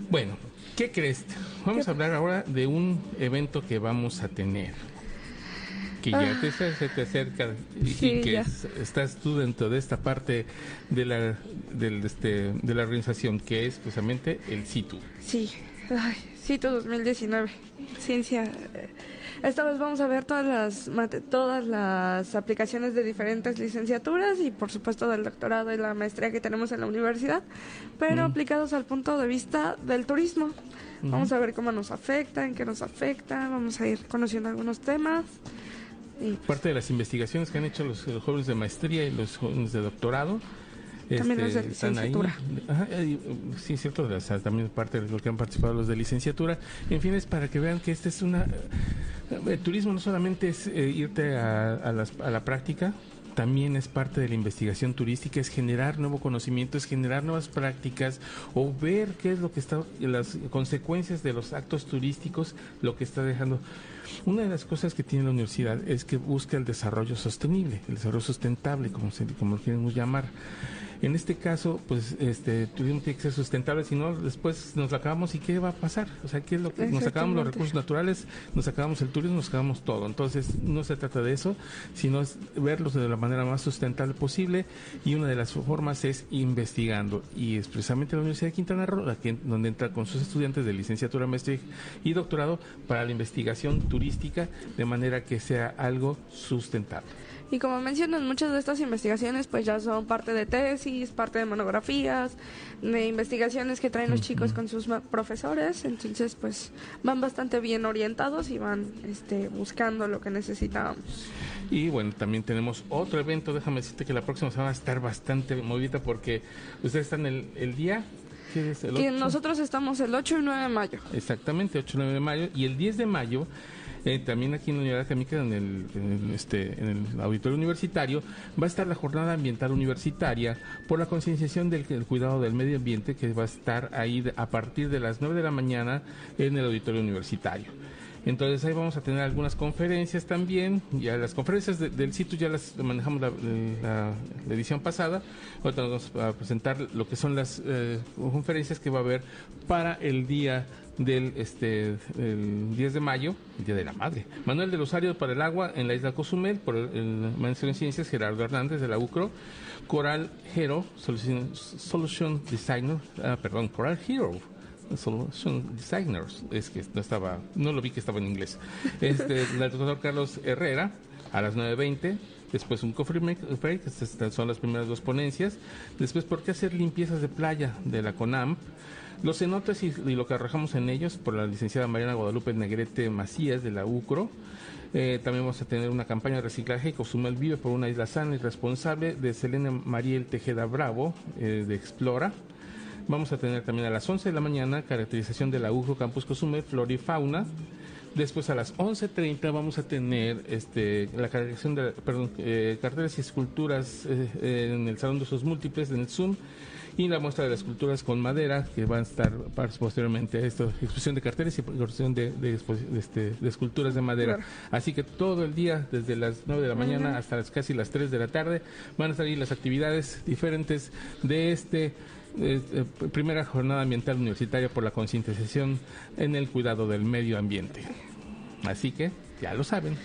Bueno, ¿qué crees? Vamos a hablar ahora de un evento que vamos a tener. Que ya ah. te, se te acerca y, que estás tú dentro de esta parte de la, del, este, de la organización, que es precisamente el CITU. Sí, Ay, CITO 2019, ciencia. Eh, esta vez vamos a ver todas las todas las aplicaciones de diferentes licenciaturas y por supuesto del doctorado y la maestría que tenemos en la universidad, pero aplicados al punto de vista del turismo. Vamos a ver cómo nos afecta, en qué nos afecta, vamos a ir conociendo algunos temas. Y, Parte de las investigaciones que han hecho los jóvenes de maestría y los jóvenes de doctorado también los de este, licenciatura. sí, es cierto, también parte de lo que han participado los de licenciatura. En fin, es para que vean que este es una... Eh, el turismo no solamente es eh, irte a, la práctica, también es parte de la investigación turística, es generar nuevo conocimiento, es generar nuevas prácticas o ver qué es lo que está, las consecuencias de los actos turísticos, lo que está dejando. Una de las cosas que tiene la universidad es que busca el desarrollo sostenible, el desarrollo sustentable, como, se, como lo queremos llamar. En este caso, pues este tiene que ser sustentable, si no, después nos acabamos y ¿qué va a pasar? O sea, ¿qué es lo que nos acabamos los recursos naturales, nos acabamos el turismo, nos acabamos todo. Entonces, no se trata de eso, sino es verlos de la manera más sustentable posible y una de las formas es investigando. Y es precisamente la Universidad de Quintana Roo, donde entra con sus estudiantes de licenciatura, maestría y doctorado para la investigación turística de manera que sea algo sustentable. Y como mencionan, muchas de estas investigaciones pues ya son parte de tesis, parte de monografías, de investigaciones que traen los chicos con sus profesores, entonces pues van bastante bien orientados y van este, buscando lo que necesitábamos. Y bueno, también tenemos otro evento, déjame decirte que la próxima semana va a estar bastante movida porque ustedes están el, el día nosotros estamos el 8 y 9 de mayo. Exactamente, 8 y 9 de mayo. Y el 10 de mayo eh, también aquí en la Unidad Académica, en el, en este, en el auditorio universitario, va a estar la jornada ambiental universitaria por la concienciación del, cuidado del medio ambiente que va a estar ahí a partir de las 9 de la mañana en el auditorio universitario. Entonces ahí vamos a tener algunas conferencias también. Ya las conferencias del sitio ya las manejamos la, edición pasada. Ahorita nos vamos a presentar lo que son las eh, conferencias que va a haber para el día del este el 10 de mayo, el Día de la Madre. Manuel de Rosario para el agua en la isla Cozumel por el, maestro en ciencias Gerardo Hernández de la UCRO. Coral Hero, Solution, Designer, ah, perdón, Coral Hero Solution Designers, es que no estaba, no lo vi que estaba en inglés. Este, *laughs* el doctor Carlos Herrera a las 9.20 después un coffee break, estas son las primeras dos ponencias, después por qué hacer limpiezas de playa de la CONAMP, los cenotes y, lo que arrojamos en ellos por la licenciada Mariana Guadalupe Negrete Macías de la UCRO. Eh, también vamos a tener una campaña de reciclaje Cozumel Vive por una isla sana y responsable de Selena Mariel Tejeda Bravo eh, de Explora. Vamos a tener también a las 11 de la mañana caracterización de la UCRO Campus Cozumel, Fauna. Después a las 11.30 vamos a tener este, la caracterización de eh, carteles y esculturas en el Salón de Usos Múltiples en el Zoom y la muestra de las esculturas con madera que van a estar posteriormente a esta exposición de carteles y exposición de, este, de, esculturas de madera. Así que todo el día, desde las 9 de la mañana hasta las, casi las 3 de la tarde, van a ahí las actividades diferentes de este eh, primera jornada ambiental universitaria por la concientización en el cuidado del medio ambiente. Así que ya lo saben.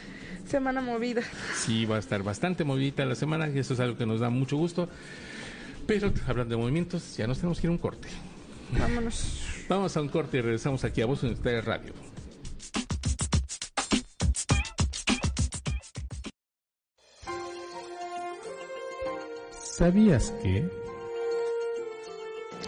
Semana movida. Sí, va a estar bastante movida la semana, y eso es algo que nos da mucho gusto. Pero hablando de movimientos, ya nos tenemos que ir a un corte. Vámonos. Vamos a un corte y regresamos aquí a Voz Universitaria Radio. ¿Sabías que?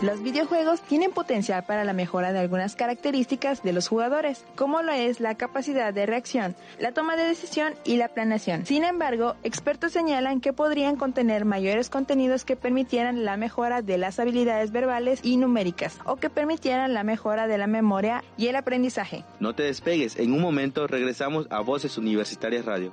Los videojuegos tienen potencial para la mejora de algunas características de los jugadores, como lo es la capacidad de reacción, la toma de decisión y la planeación. Sin embargo, expertos señalan que podrían contener mayores contenidos que permitieran la mejora de las habilidades verbales y numéricas, o que permitieran la mejora de la memoria y el aprendizaje. No te despegues, en un momento regresamos a Voces Universitarias Radio.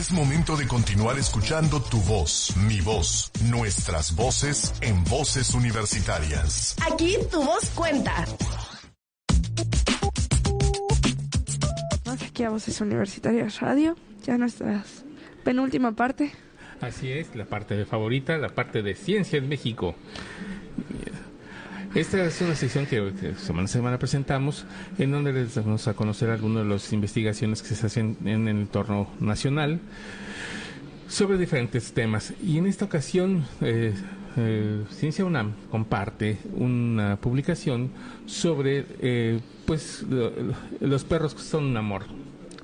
Es momento de continuar escuchando tu voz, mi voz, nuestras voces en voces universitarias. Aquí tu voz cuenta. aquí a Voces Universitarias Radio, ya nuestra penúltima parte. Así es, la parte favorita, la parte de Ciencia en México. Esta es una sección que, semana a semana presentamos, en donde les vamos a conocer algunas de las investigaciones que se hacen en el entorno nacional sobre diferentes temas. Y en esta ocasión, eh, eh, Ciencia UNAM comparte una publicación sobre, eh, pues, los perros que son un amor,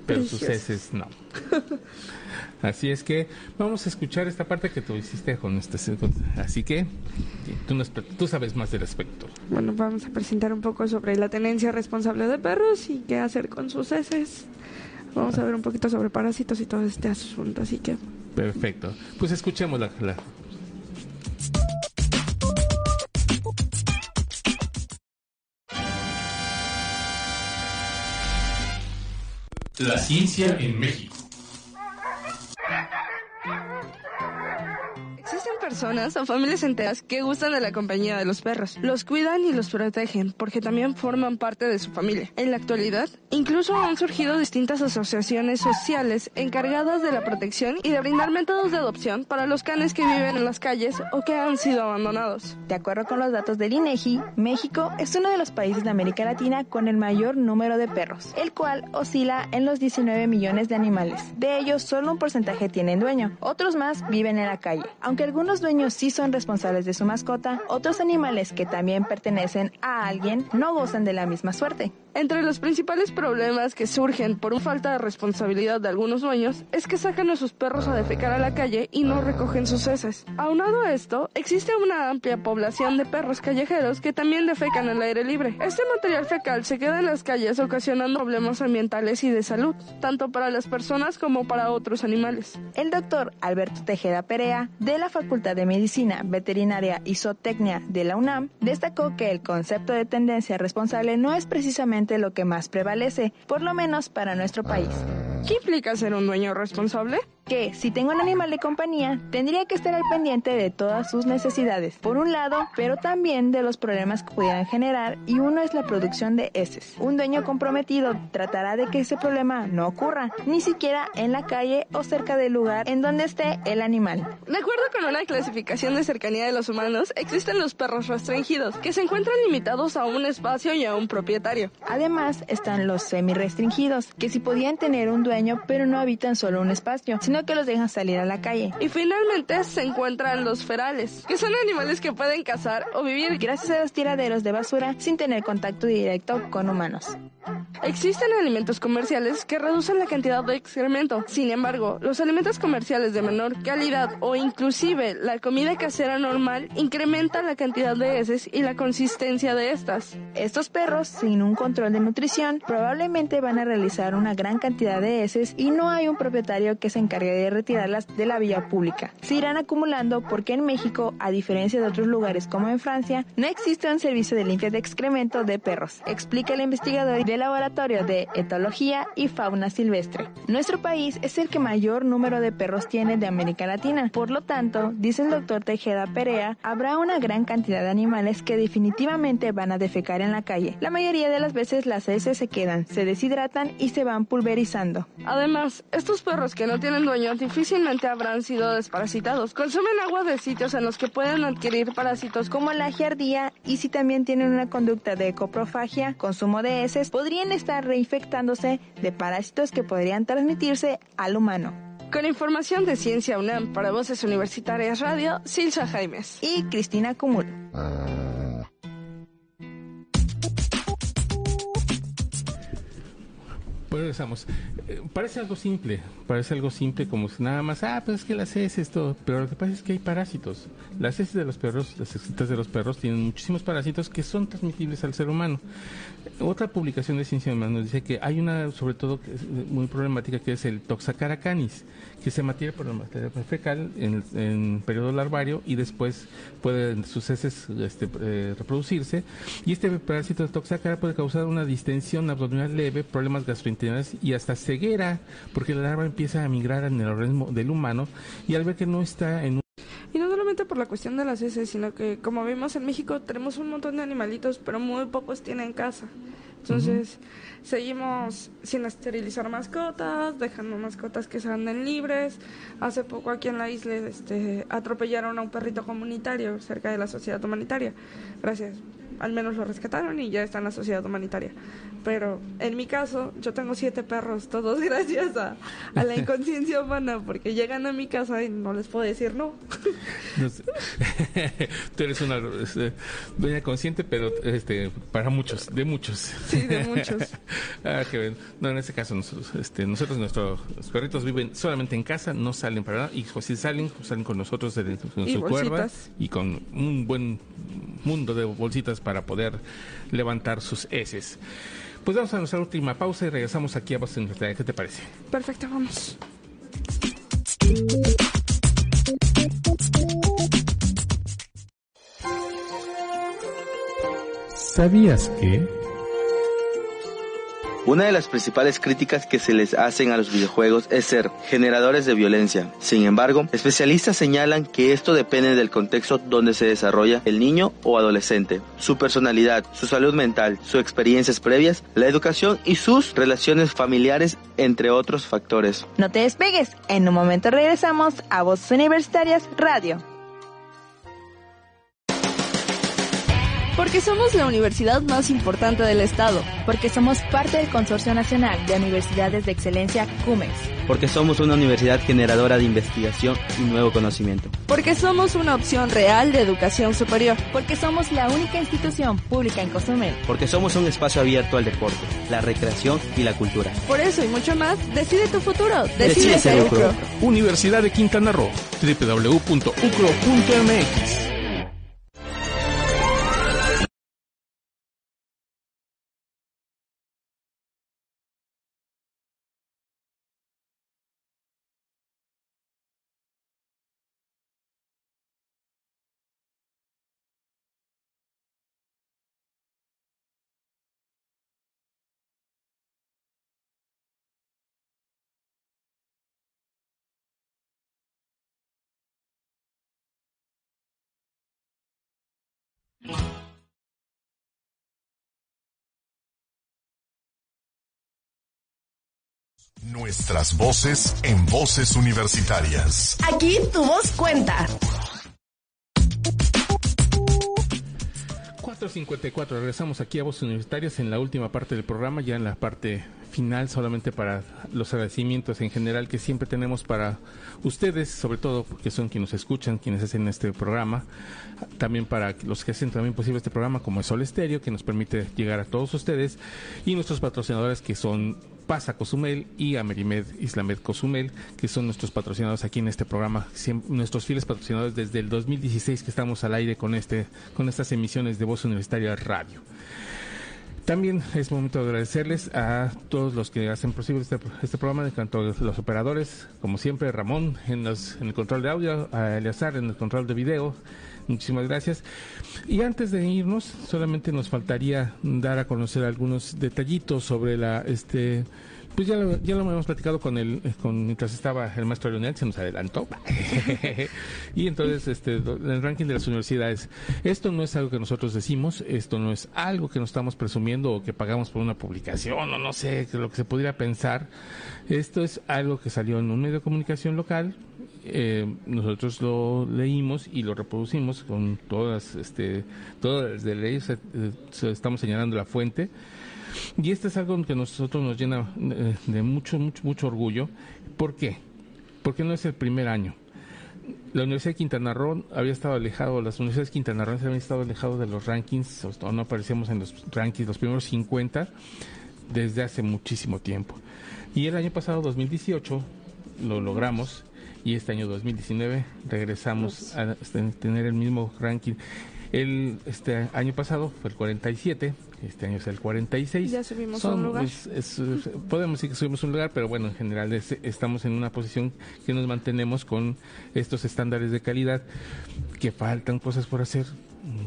pero sus heces no. *laughs* Así es que vamos a escuchar esta parte que tú hiciste con este. Así que tú, tú sabes más del aspecto. Bueno, vamos a presentar un poco sobre la tenencia responsable de perros y qué hacer con sus heces. Vamos a ver un poquito sobre parásitos y todo este asunto, así que. Perfecto. Pues escuchemos la, la La ciencia en México. Personas o familias enteras que gustan de la compañía de los perros. Los cuidan y los protegen porque también forman parte de su familia. En la actualidad, incluso han surgido distintas asociaciones sociales encargadas de la protección y de brindar métodos de adopción para los canes que viven en las calles o que han sido abandonados. De acuerdo con los datos del INEGI, México es uno de los países de América Latina con el mayor número de perros, el cual oscila en los 19 millones de animales. De ellos, solo un porcentaje tienen dueño. Otros más viven en la calle. Aunque algunos dueños sí son responsables de su mascota, otros animales que también pertenecen a alguien no gozan de la misma suerte. Entre los principales problemas que surgen por una falta de responsabilidad de algunos dueños es que sacan a sus perros a defecar a la calle y no recogen sus heces. Aunado a esto, existe una amplia población de perros callejeros que también defecan al aire libre. Este material fecal se queda en las calles ocasionando problemas ambientales y de salud, tanto para las personas como para otros animales. El doctor Alberto Tejeda Perea, de la Facultad de Medicina Veterinaria y Zootecnia de la UNAM, destacó que el concepto de tendencia responsable no es precisamente lo que más prevalece, por lo menos para nuestro país. ¿Qué implica ser un dueño responsable? Que si tengo un animal de compañía, tendría que estar al pendiente de todas sus necesidades, por un lado, pero también de los problemas que pudieran generar y uno es la producción de heces. Un dueño comprometido tratará de que ese problema no ocurra, ni siquiera en la calle o cerca del lugar en donde esté el animal. De acuerdo con una clasificación de cercanía de los humanos, existen los perros restringidos, que se encuentran limitados a un espacio y a un propietario. Además, están los semi-restringidos, que si podían tener un dueño pero no habitan solo un espacio, sino que los dejan salir a la calle. Y finalmente se encuentran los ferales, que son animales que pueden cazar o vivir gracias a los tiraderos de basura sin tener contacto directo con humanos. Existen alimentos comerciales que reducen la cantidad de excremento. Sin embargo, los alimentos comerciales de menor calidad o inclusive la comida casera normal incrementan la cantidad de heces y la consistencia de estas. Estos perros, sin un control de nutrición, probablemente van a realizar una gran cantidad de heces y no hay un propietario que se encargue de retirarlas de la vía pública. Se irán acumulando porque en México, a diferencia de otros lugares como en Francia, no existe un servicio de limpia de excremento de perros, explica el investigador del Laboratorio de Etología y Fauna Silvestre. Nuestro país es el que mayor número de perros tiene de América Latina. Por lo tanto, dice el doctor Tejeda Perea, habrá una gran cantidad de animales que definitivamente van a defecar en la calle. La mayoría de las veces las heces se quedan, se deshidratan y se van pulverizando. Además, estos perros que no tienen difícilmente habrán sido desparasitados. Consumen agua de sitios en los que pueden adquirir parásitos como la giardía y si también tienen una conducta de coprofagia, consumo de heces, podrían estar reinfectándose de parásitos que podrían transmitirse al humano. Con información de Ciencia UNAM para Voces Universitarias Radio, Silsa Jaimes y Cristina Cumul. Regresamos. Eh, parece algo simple, parece algo simple como si nada más, ah, pues es que las heces, todo, pero lo que pasa es que hay parásitos. Las heces de los perros, las heces de los perros tienen muchísimos parásitos que son transmitibles al ser humano. Otra publicación de Ciencia Humana nos dice que hay una, sobre todo, muy problemática, que es el Toxacara canis, que se mantiene por la materia fecal en, en periodo larvario y después pueden sus heces este, eh, reproducirse. Y este parásito de Toxacara puede causar una distensión abdominal leve, problemas gastrointestinales y hasta ceguera, porque la larva empieza a migrar en el organismo del humano y al ver que no está en un y no solamente por la cuestión de las heces, sino que como vimos en México tenemos un montón de animalitos, pero muy pocos tienen casa. Entonces, seguimos sin esterilizar mascotas, dejando mascotas que se anden libres. Hace poco aquí en la isla este, atropellaron a un perrito comunitario cerca de la sociedad humanitaria. Gracias al menos lo rescataron y ya está en la sociedad humanitaria. Pero en mi caso, yo tengo siete perros, todos *laughs* gracias a, la inconsciencia humana, porque llegan a mi casa y no les puedo decir no. *laughs* *laughs* Tú eres una este, dueña consciente, pero este para muchos, de muchos. Sí, de muchos. ah, qué bien. No, en este caso, nosotros, este, nosotros, nuestros perritos viven solamente en casa, no salen para nada, y si salen, salen con nosotros con su cuerda y con un buen mundo de bolsitas para poder levantar sus heces. Pues vamos a nuestra última pausa y regresamos aquí a Boston ¿Qué te parece? Perfecto, vamos. ¿Sabías que... Una de las principales críticas que se les hacen a los videojuegos es ser generadores de violencia. Sin embargo, especialistas señalan que esto depende del contexto donde se desarrolla el niño o adolescente, su personalidad, su salud mental, sus experiencias previas, la educación y sus relaciones familiares, entre otros factores. No te despegues, en un momento regresamos a Voces Universitarias Radio. Porque somos la universidad más importante del Estado. Porque somos parte del Consorcio Nacional de Universidades de Excelencia CUMEX. Porque somos una universidad generadora de investigación y nuevo conocimiento. Porque somos una opción real de educación superior. Porque somos la única institución pública en Cozumel. Porque somos un espacio abierto al deporte, la recreación y la cultura. Por eso y mucho más, decide tu futuro. Decide, ser UCRO. Universidad de Quintana Roo. www.ucro.mx Nuestras voces en voces universitarias. Aquí tu voz cuenta. 4.54, regresamos aquí a Voces Universitarias en la última parte del programa, ya en la parte final, solamente para los agradecimientos en general que siempre tenemos para ustedes, sobre todo porque son quienes nos escuchan, quienes hacen este programa, también para los que hacen también posible este programa, como el Sol Estéreo, que nos permite llegar a todos ustedes, y nuestros patrocinadores que son Pasa Cozumel y Amerimed Islamed Cozumel, que son nuestros patrocinadores aquí en este programa, nuestros fieles patrocinadores desde el 2016 que estamos al aire con este con estas emisiones de Voz Universitaria Radio. También es momento de agradecerles a todos los que hacen posible este, este programa, tanto los operadores, como siempre, Ramón en, en el control de audio, a Eleazar en el control de video, Muchísimas gracias. Y antes de irnos, solamente nos faltaría dar a conocer algunos detallitos sobre la este pues ya lo, ya lo hemos platicado con el con mientras estaba el maestro Leonel se nos adelantó. *laughs* Y entonces este el ranking de las universidades. Esto no es algo que nosotros decimos esto no es algo que nos estamos presumiendo o que pagamos por una publicación o no sé lo que se pudiera pensar. Esto es algo que salió en un medio de comunicación local eh, nosotros lo leímos y lo reproducimos con todas, este, todas las leyes, eh, estamos señalando la fuente. Y esto es algo que a nosotros nos llena eh, de mucho, mucho, mucho orgullo. ¿Por qué? Porque no es el primer año. La Universidad de Quintana Roo había estado alejado, las universidades de Quintana Roo habían estado alejados de los rankings, o no aparecíamos en los rankings, los primeros 50, desde hace muchísimo tiempo. Y el año pasado, 2018, lo logramos y este año 2019 regresamos a tener el mismo ranking. El este año pasado fue el 47, este año es el 46. Ya subimos un lugar. podemos decir que subimos un lugar, pero bueno, en general estamos en una posición que nos mantenemos con estos estándares de calidad, que faltan cosas por hacer,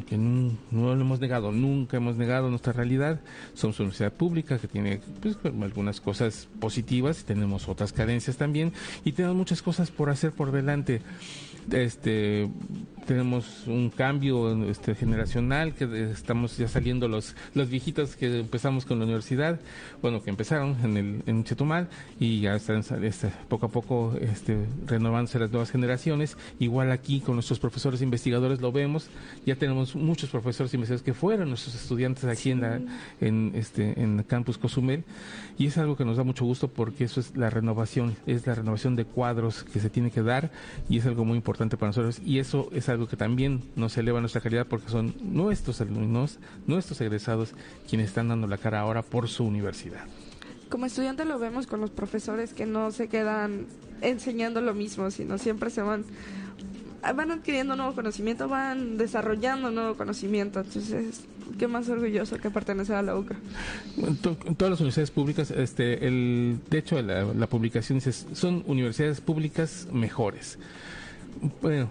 que no, lo hemos negado, nunca hemos negado nuestra realidad. Somos una universidad pública que tiene pues, algunas cosas positivas tenemos otras carencias también y tenemos muchas cosas por hacer por delante este tenemos un cambio este, generacional que estamos ya saliendo los los viejitos que empezamos con la universidad bueno que empezaron en el en Chetumal y ya están este, poco a poco este, renovándose las nuevas generaciones. Igual aquí con nuestros profesores investigadores lo vemos. Ya tenemos muchos profesores investigadores que fueron nuestros estudiantes aquí en la en este en campus Cozumel. Y es algo que nos da mucho gusto porque eso es la renovación es la renovación de cuadros que se tiene que dar y es algo muy importante para nosotros y eso es algo que también nos eleva nuestra calidad porque son nuestros alumnos, nuestros egresados quienes están dando la cara ahora por su universidad. Como estudiante lo vemos con los profesores que no se quedan enseñando lo mismo, sino siempre se van van adquiriendo nuevo conocimiento, van desarrollando nuevo conocimiento. Entonces, qué más orgulloso que pertenecer a la UCA. En, todas las universidades públicas, este, el, de hecho, la, la publicación dice, son universidades públicas mejores bueno,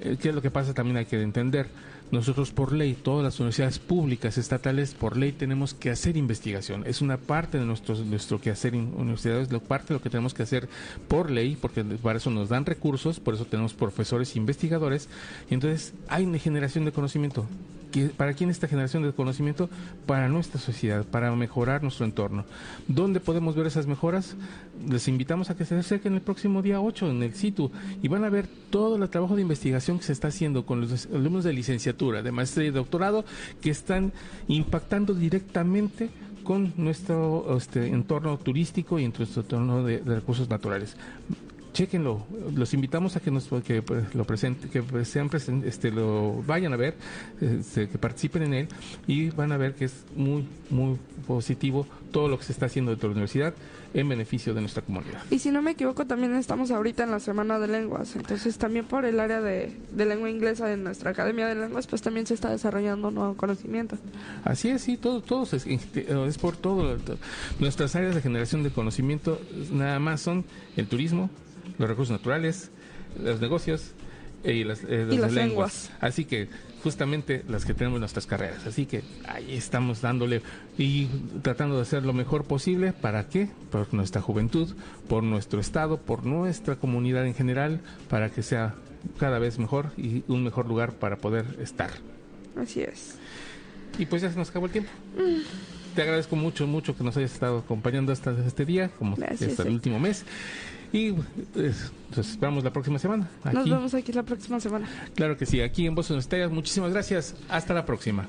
eh, ¿qué es lo que pasa? También hay que entender. Nosotros por ley, todas las universidades públicas estatales por ley tenemos que hacer investigación. Es una parte de nuestro, nuestro quehacer universidades, parte de lo que tenemos que hacer por ley, porque para eso nos dan recursos, por eso tenemos profesores e investigadores. Y entonces hay una generación de conocimiento. ¿Para quién esta generación de conocimiento? Para nuestra sociedad, para mejorar nuestro entorno. ¿Dónde podemos ver esas mejoras? Les invitamos a que se acerquen el próximo día 8 en el SITU y van a ver todo el trabajo de investigación que se está haciendo con los alumnos de licenciatura, de maestría y doctorado que están impactando directamente con nuestro este, entorno turístico y en nuestro entorno de recursos naturales chequenlo. Los invitamos a que nos que pues, lo presente, que pues, sean este lo vayan a ver, este, que participen en él y van a ver que es muy muy positivo todo lo que se está haciendo dentro de la universidad en beneficio de nuestra comunidad. Y si no me equivoco, también estamos ahorita en la Semana de Lenguas, entonces también por el área de, lengua inglesa en nuestra Academia de Lenguas, pues también se está desarrollando nuevo conocimiento. Así es, sí, todo, todo es, es por todo. Nuestras áreas de generación de conocimiento nada más son el turismo, los recursos naturales, los negocios y las, eh, lenguas. Así que justamente las que tenemos en nuestras carreras. Así que ahí estamos dándole y tratando de hacer lo mejor posible. ¿Para qué? Por nuestra juventud, por nuestro estado, por nuestra comunidad en general, para que sea cada vez mejor y un mejor lugar para poder estar. Así es. Y pues ya se nos acabó el tiempo. Mm. Te agradezco mucho, mucho que nos hayas estado acompañando hasta este día, como hasta el último mes. Y pues, nos esperamos la próxima semana. Nos vemos aquí la próxima semana. Claro que sí, aquí en Voces Estrellas. Muchísimas gracias. Hasta la próxima.